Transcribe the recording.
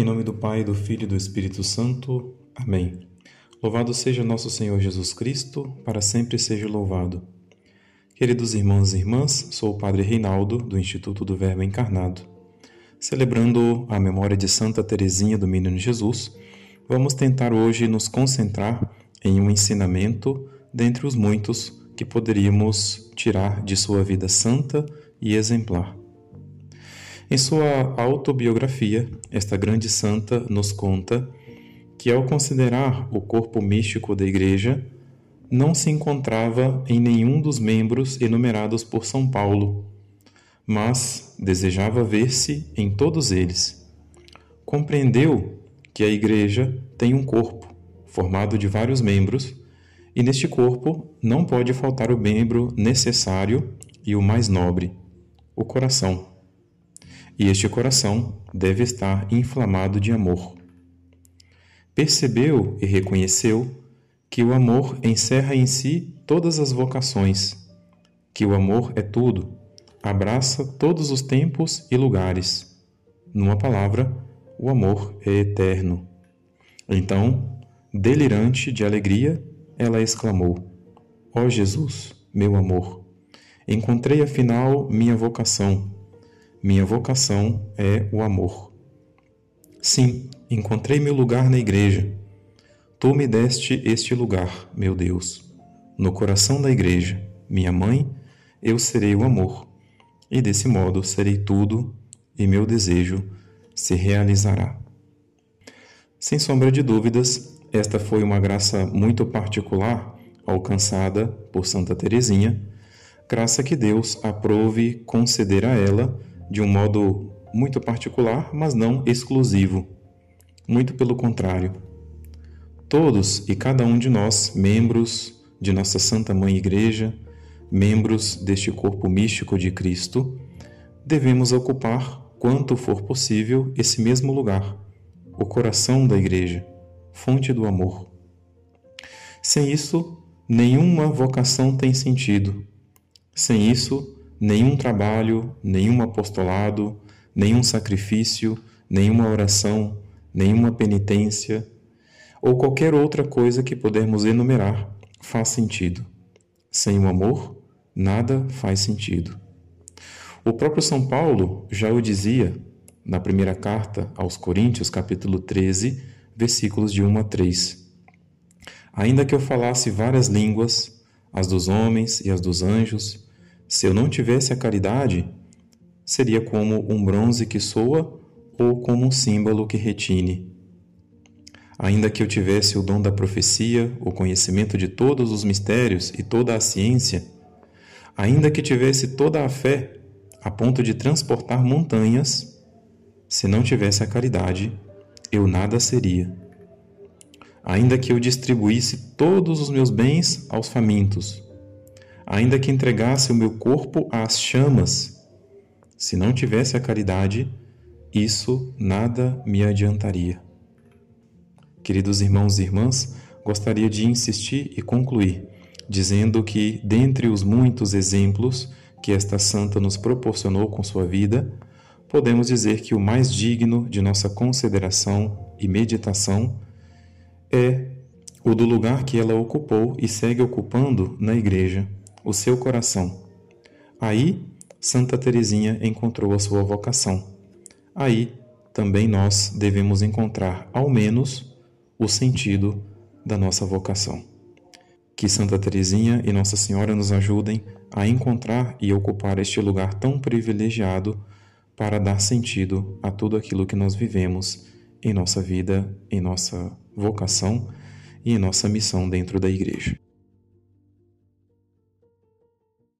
Em nome do Pai, do Filho e do Espírito Santo. Amém. Louvado seja nosso Senhor Jesus Cristo, para sempre seja louvado. Queridos irmãos e irmãs, sou o Padre Reinaldo, do Instituto do Verbo Encarnado. Celebrando a memória de Santa Teresinha do Menino Jesus, vamos tentar hoje nos concentrar em um ensinamento dentre os muitos que poderíamos tirar de sua vida santa e exemplar. Em sua autobiografia, esta grande santa nos conta que, ao considerar o corpo místico da Igreja, não se encontrava em nenhum dos membros enumerados por São Paulo, mas desejava ver-se em todos eles. Compreendeu que a Igreja tem um corpo, formado de vários membros, e neste corpo não pode faltar o membro necessário e o mais nobre, o coração e este coração deve estar inflamado de amor. Percebeu e reconheceu que o amor encerra em si todas as vocações, que o amor é tudo, abraça todos os tempos e lugares. Numa palavra, o amor é eterno. Então, delirante de alegria, ela exclamou: Ó oh Jesus, meu amor, encontrei afinal minha vocação minha vocação é o amor. Sim, encontrei meu lugar na igreja. Tu me deste este lugar, meu Deus. No coração da igreja, minha mãe, eu serei o amor. E desse modo serei tudo e meu desejo se realizará. Sem sombra de dúvidas, esta foi uma graça muito particular alcançada por Santa Teresinha, graça que Deus aprove conceder a ela de um modo muito particular, mas não exclusivo. Muito pelo contrário. Todos e cada um de nós, membros de nossa Santa Mãe Igreja, membros deste corpo místico de Cristo, devemos ocupar, quanto for possível, esse mesmo lugar, o coração da Igreja, fonte do amor. Sem isso, nenhuma vocação tem sentido. Sem isso, nenhum trabalho, nenhum apostolado, nenhum sacrifício, nenhuma oração, nenhuma penitência ou qualquer outra coisa que pudermos enumerar faz sentido. Sem o amor, nada faz sentido. O próprio São Paulo já o dizia na primeira carta aos Coríntios, capítulo 13, versículos de 1 a 3. Ainda que eu falasse várias línguas, as dos homens e as dos anjos, se eu não tivesse a caridade, seria como um bronze que soa ou como um símbolo que retine. Ainda que eu tivesse o dom da profecia, o conhecimento de todos os mistérios e toda a ciência, ainda que tivesse toda a fé a ponto de transportar montanhas, se não tivesse a caridade, eu nada seria. Ainda que eu distribuísse todos os meus bens aos famintos, ainda que entregasse o meu corpo às chamas, se não tivesse a caridade, isso nada me adiantaria. Queridos irmãos e irmãs, gostaria de insistir e concluir, dizendo que, dentre os muitos exemplos que esta santa nos proporcionou com sua vida, podemos dizer que o mais digno de nossa consideração e meditação é o do lugar que ela ocupou e segue ocupando na Igreja o seu coração. Aí, Santa Teresinha encontrou a sua vocação. Aí, também nós devemos encontrar, ao menos, o sentido da nossa vocação. Que Santa Teresinha e Nossa Senhora nos ajudem a encontrar e ocupar este lugar tão privilegiado para dar sentido a tudo aquilo que nós vivemos em nossa vida, em nossa vocação e em nossa missão dentro da Igreja.